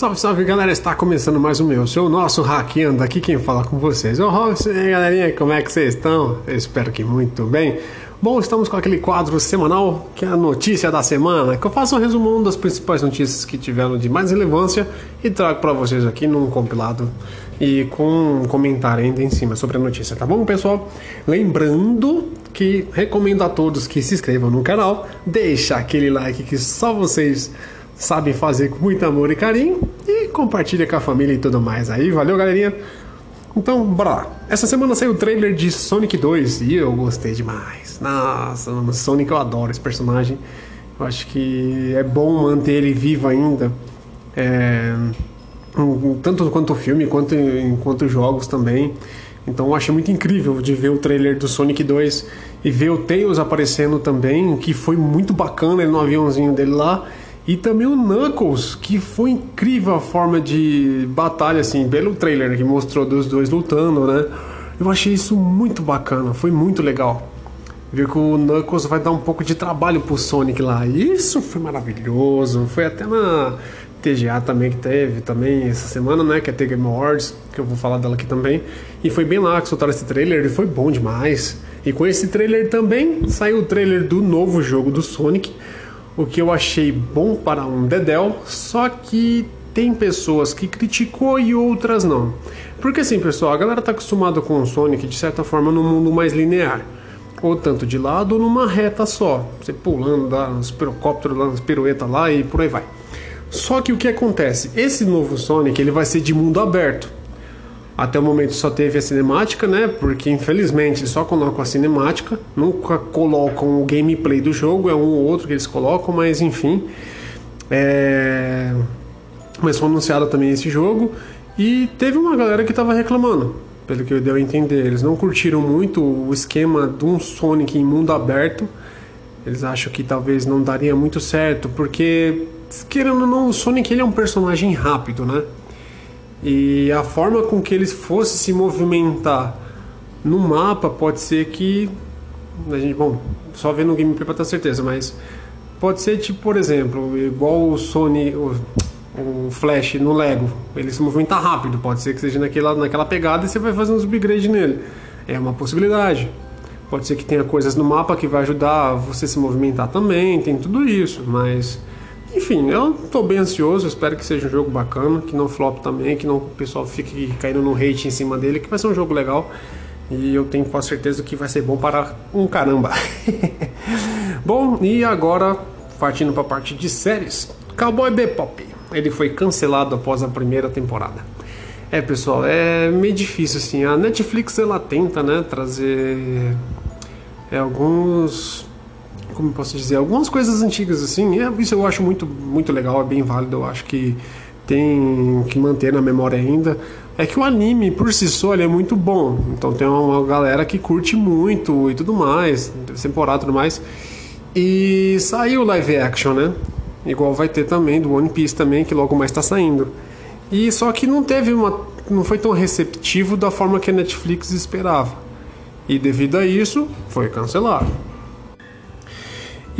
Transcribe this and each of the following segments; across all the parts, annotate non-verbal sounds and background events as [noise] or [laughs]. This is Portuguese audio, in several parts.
Salve, salve galera, está começando mais um meu, seu nosso hackeando, aqui quem fala com vocês é Robson, e aí galerinha, como é que vocês estão? Eu espero que muito bem. Bom, estamos com aquele quadro semanal que é a notícia da semana, que eu faço um resumão das principais notícias que tiveram de mais relevância e trago para vocês aqui num compilado e com um comentário ainda em cima sobre a notícia, tá bom pessoal? Lembrando que recomendo a todos que se inscrevam no canal, deixa aquele like que só vocês sabem fazer com muito amor e carinho e compartilha com a família e tudo mais aí. Valeu, galerinha! Então, bora lá. Essa semana saiu o trailer de Sonic 2 e eu gostei demais. Nossa, Sonic eu adoro esse personagem. Eu acho que é bom manter ele vivo ainda. É, tanto quanto o filme, quanto enquanto jogos também. Então eu achei muito incrível de ver o trailer do Sonic 2 e ver o Tails aparecendo também, que foi muito bacana ele no aviãozinho dele lá. E também o Knuckles, que foi incrível a forma de batalha, assim, pelo trailer que mostrou dos dois lutando, né? Eu achei isso muito bacana, foi muito legal. Ver que o Knuckles vai dar um pouco de trabalho pro Sonic lá. Isso foi maravilhoso. Foi até na TGA também que teve também essa semana, né? Que é The Game Awards, que eu vou falar dela aqui também. E foi bem lá que soltaram esse trailer e foi bom demais. E com esse trailer também saiu o trailer do novo jogo do Sonic o que eu achei bom para um Dedel, só que tem pessoas que criticou e outras não. Porque assim, pessoal, a galera tá acostumada com o Sonic de certa forma no mundo mais linear. Ou tanto de lado ou numa reta só. Você pulando, dá uns pirocópteros, dá uns piruetas lá e por aí vai. Só que o que acontece? Esse novo Sonic ele vai ser de mundo aberto. Até o momento só teve a cinemática, né? Porque infelizmente só colocam a cinemática, nunca colocam o gameplay do jogo, é um ou outro que eles colocam, mas enfim. É... Mas foi anunciado também esse jogo e teve uma galera que estava reclamando, pelo que eu deu a entender. Eles não curtiram muito o esquema de um Sonic em mundo aberto. Eles acham que talvez não daria muito certo, porque querendo ou não, o Sonic ele é um personagem rápido, né? E a forma com que eles fosse se movimentar no mapa pode ser que a gente, bom, só vendo o gameplay para ter certeza, mas pode ser tipo, por exemplo, igual o Sony, o, o Flash no Lego, ele se movimenta rápido, pode ser que seja naquela, naquela pegada e você vai fazendo os upgrades nele. É uma possibilidade. Pode ser que tenha coisas no mapa que vai ajudar você se movimentar também, tem tudo isso, mas enfim, eu tô bem ansioso, espero que seja um jogo bacana, que não flop também, que não o pessoal fique caindo no hate em cima dele, que vai ser um jogo legal. E eu tenho quase certeza que vai ser bom para um caramba. [laughs] bom, e agora partindo para a parte de séries. Cowboy Bebop. Ele foi cancelado após a primeira temporada. É, pessoal, é meio difícil assim. A Netflix ela tenta, né, trazer é, alguns como posso dizer, algumas coisas antigas assim. É, isso eu acho muito, muito legal, é bem válido. Eu acho que tem que manter na memória ainda. É que o anime por si só é muito bom. Então tem uma galera que curte muito e tudo mais, temporada e tudo mais. E saiu live action, né? Igual vai ter também do One Piece também, que logo mais está saindo. E só que não teve uma. não foi tão receptivo da forma que a Netflix esperava. E devido a isso, foi cancelado.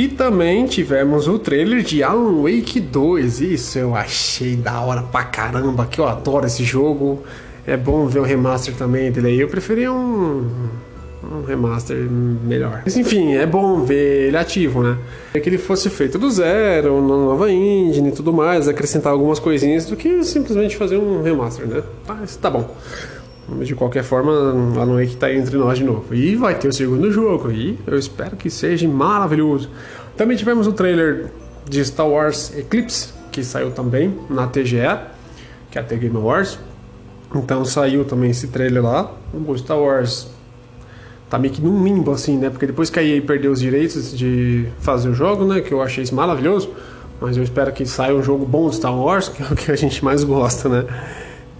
E também tivemos o trailer de Alan Wake 2. Isso eu achei da hora pra caramba, que eu adoro esse jogo. É bom ver o remaster também dele aí. Eu preferia um, um remaster melhor. Mas enfim, é bom ver ele ativo, né? É que ele fosse feito do zero, na nova engine e tudo mais, acrescentar algumas coisinhas do que simplesmente fazer um remaster, né? Mas tá bom. Mas de qualquer forma, Alan Wake tá entre nós de novo. E vai ter o segundo jogo. E eu espero que seja maravilhoso. Também tivemos o trailer de Star Wars Eclipse, que saiu também na TGE, que é a The Game Awards. Então saiu também esse trailer lá. O Star Wars tá meio que num limbo assim, né? Porque depois que a EA perdeu os direitos de fazer o jogo, né? Que eu achei isso maravilhoso. Mas eu espero que saia um jogo bom de Star Wars, [laughs] que é o que a gente mais gosta, né?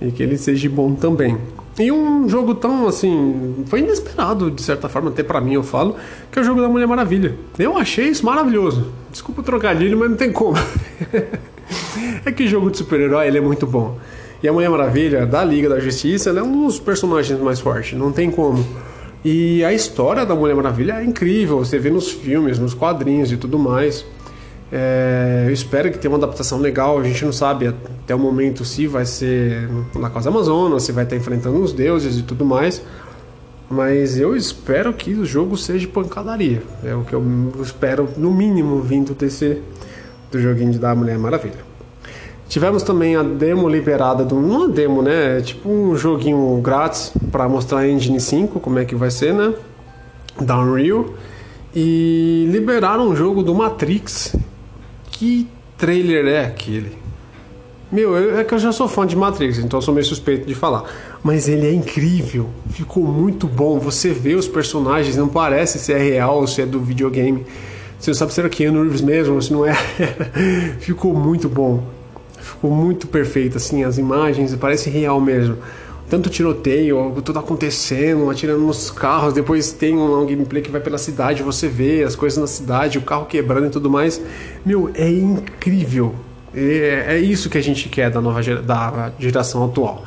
E que ele seja bom também. E um jogo tão assim, foi inesperado de certa forma, até para mim eu falo, que é o jogo da Mulher Maravilha. Eu achei isso maravilhoso. Desculpa o trocadilho, mas não tem como. [laughs] é que jogo de super-herói ele é muito bom. E a Mulher Maravilha da Liga da Justiça, ela é um dos personagens mais fortes, não tem como. E a história da Mulher Maravilha é incrível, você vê nos filmes, nos quadrinhos e tudo mais. É, eu espero que tenha uma adaptação legal. A gente não sabe até o momento se vai ser na Casa Amazonas, se vai estar enfrentando os deuses e tudo mais. Mas eu espero que o jogo seja pancadaria. É o que eu espero, no mínimo, vindo desse do joguinho de da Mulher Maravilha. Tivemos também a demo liberada do. Não a demo, né? É tipo um joguinho grátis para mostrar a Engine 5, como é que vai ser, né? Da Unreal. E liberaram um jogo do Matrix. Que trailer é aquele? Meu, é que eu já sou fã de Matrix, então eu sou meio suspeito de falar. Mas ele é incrível, ficou muito bom. Você vê os personagens, não parece se é real ou se é do videogame. Você não sabe se era Keanu Reeves mesmo, se não é. [laughs] ficou muito bom ficou muito perfeito, assim, as imagens, parece real mesmo. Tanto tiroteio, tudo acontecendo, atirando nos carros, depois tem um gameplay que vai pela cidade, você vê as coisas na cidade, o carro quebrando e tudo mais. Meu, é incrível. É, é isso que a gente quer da nova da geração atual.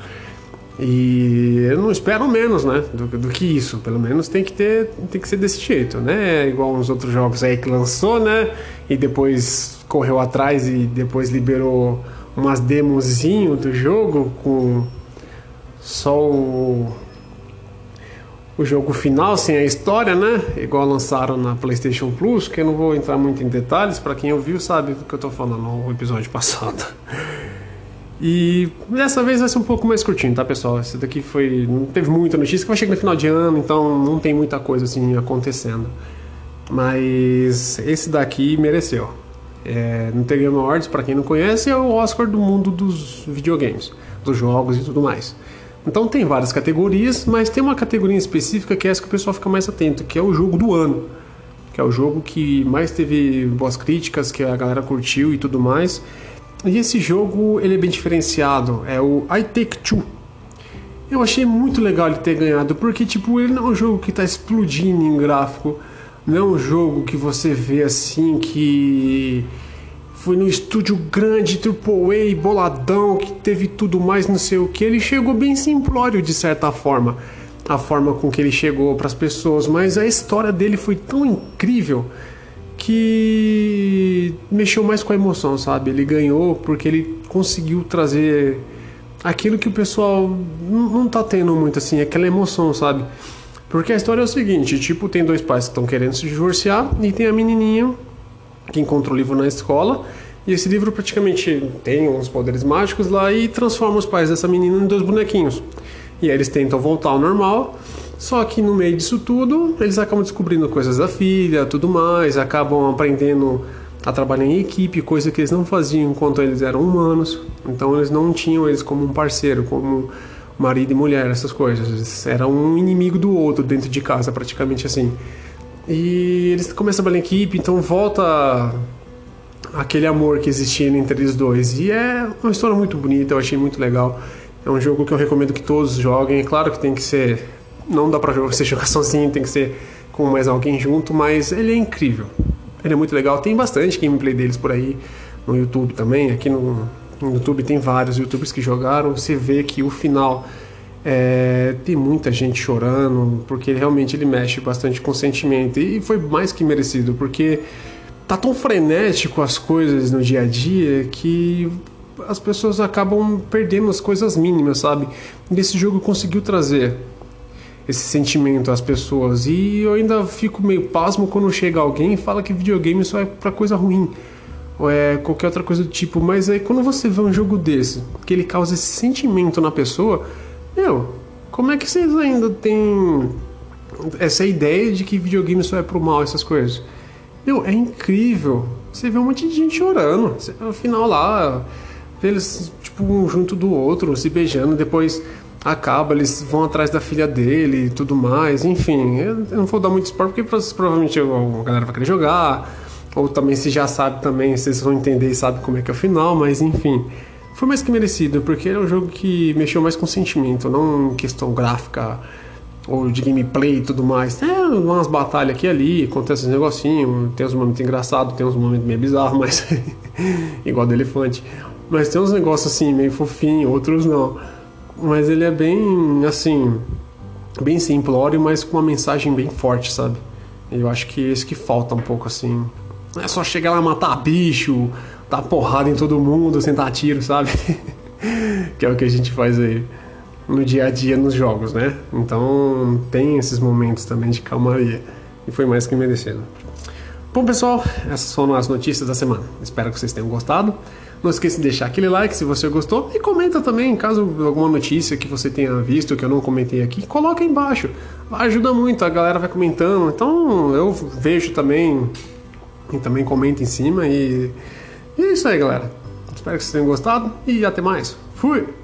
E eu não espero menos, né, do, do, que isso. Pelo menos tem que ter, tem que ser desse jeito, né? Igual uns outros jogos aí que lançou, né? E depois correu atrás e depois liberou umas demozinho do jogo com só o, o jogo final sem a história, né? Igual lançaram na PlayStation Plus, que eu não vou entrar muito em detalhes, para quem ouviu sabe do que eu tô falando no episódio [laughs] passado. E dessa vez vai ser um pouco mais curtinho, tá, pessoal? Esse daqui foi. Não teve muita notícia, que vai chegar no final de ano, então não tem muita coisa assim acontecendo. Mas esse daqui mereceu. É, no The Game Awards, para quem não conhece, é o Oscar do mundo dos videogames, dos jogos e tudo mais. Então tem várias categorias, mas tem uma categoria específica que é essa que o pessoal fica mais atento, que é o jogo do ano. Que é o jogo que mais teve boas críticas, que a galera curtiu e tudo mais. E esse jogo ele é bem diferenciado, é o I Take Two. Eu achei muito legal ele ter ganhado, porque tipo, ele não é um jogo que está explodindo em gráfico não é um jogo que você vê assim que foi no estúdio grande, AAA, boladão, que teve tudo mais, não sei o que. Ele chegou bem simplório de certa forma, a forma com que ele chegou para as pessoas, mas a história dele foi tão incrível que mexeu mais com a emoção, sabe? Ele ganhou porque ele conseguiu trazer aquilo que o pessoal não tá tendo muito assim, aquela emoção, sabe? Porque a história é o seguinte, tipo, tem dois pais que estão querendo se divorciar e tem a menininha que encontra o livro na escola e esse livro praticamente tem uns poderes mágicos lá e transforma os pais dessa menina em dois bonequinhos. E aí eles tentam voltar ao normal, só que no meio disso tudo, eles acabam descobrindo coisas da filha, tudo mais, acabam aprendendo a trabalhar em equipe, coisa que eles não faziam enquanto eles eram humanos. Então eles não tinham eles como um parceiro, como marido e mulher, essas coisas. Era um inimigo do outro dentro de casa, praticamente assim. E eles começam a trabalhar em equipe, então volta aquele amor que existia entre eles dois. E é uma história muito bonita, eu achei muito legal. É um jogo que eu recomendo que todos joguem. É claro que tem que ser. Não dá pra você jogar [laughs] sozinho, tem que ser com mais alguém junto, mas ele é incrível. Ele é muito legal. Tem bastante gameplay deles por aí no YouTube também. Aqui no, no YouTube tem vários youtubers que jogaram. Você vê que o final é, tem muita gente chorando, porque realmente ele mexe bastante com o sentimento. E foi mais que merecido, porque tá tão frenético as coisas no dia a dia que as pessoas acabam perdendo as coisas mínimas, sabe? E esse jogo conseguiu trazer esse sentimento às pessoas. E eu ainda fico meio pasmo quando chega alguém e fala que videogame só é pra coisa ruim ou é qualquer outra coisa do tipo. Mas aí quando você vê um jogo desse, que ele causa esse sentimento na pessoa, meu, como é que vocês ainda têm essa ideia de que videogame só é pro mal, essas coisas? Meu, é incrível. Você vê um monte de gente chorando. No final lá, eles, tipo, um junto do outro, se beijando, depois acaba, eles vão atrás da filha dele e tudo mais. Enfim, eu não vou dar muito spoiler porque provavelmente a galera vai querer jogar ou também se já sabe também, vocês vão entender e sabe como é que é o final, mas enfim. Foi mais que merecido, porque é um jogo que mexeu mais com sentimento, não questão gráfica ou de gameplay e tudo mais. É umas batalhas aqui e ali, acontece uns negocinhos, tem uns momentos engraçados, tem uns momentos meio bizarros, [laughs] mas. igual do elefante. Mas tem uns negócios assim, meio fofinho, outros não. Mas ele é bem, assim, bem simplório, mas com uma mensagem bem forte, sabe? Eu acho que é isso que falta um pouco, assim, Não é só chegar lá e matar bicho, dar porrada em todo mundo, sentar tiro, sabe? [laughs] que é o que a gente faz aí no dia a dia nos jogos, né? Então tem esses momentos também de calmaria. E foi mais que merecido. Bom, pessoal, essas foram as notícias da semana. Espero que vocês tenham gostado. Não esqueça de deixar aquele like se você gostou e comenta também, caso alguma notícia que você tenha visto que eu não comentei aqui, coloca aí embaixo. Ajuda muito, a galera vai comentando. Então eu vejo também e também comenta em cima e, e é isso aí, galera. Espero que vocês tenham gostado e até mais. Fui!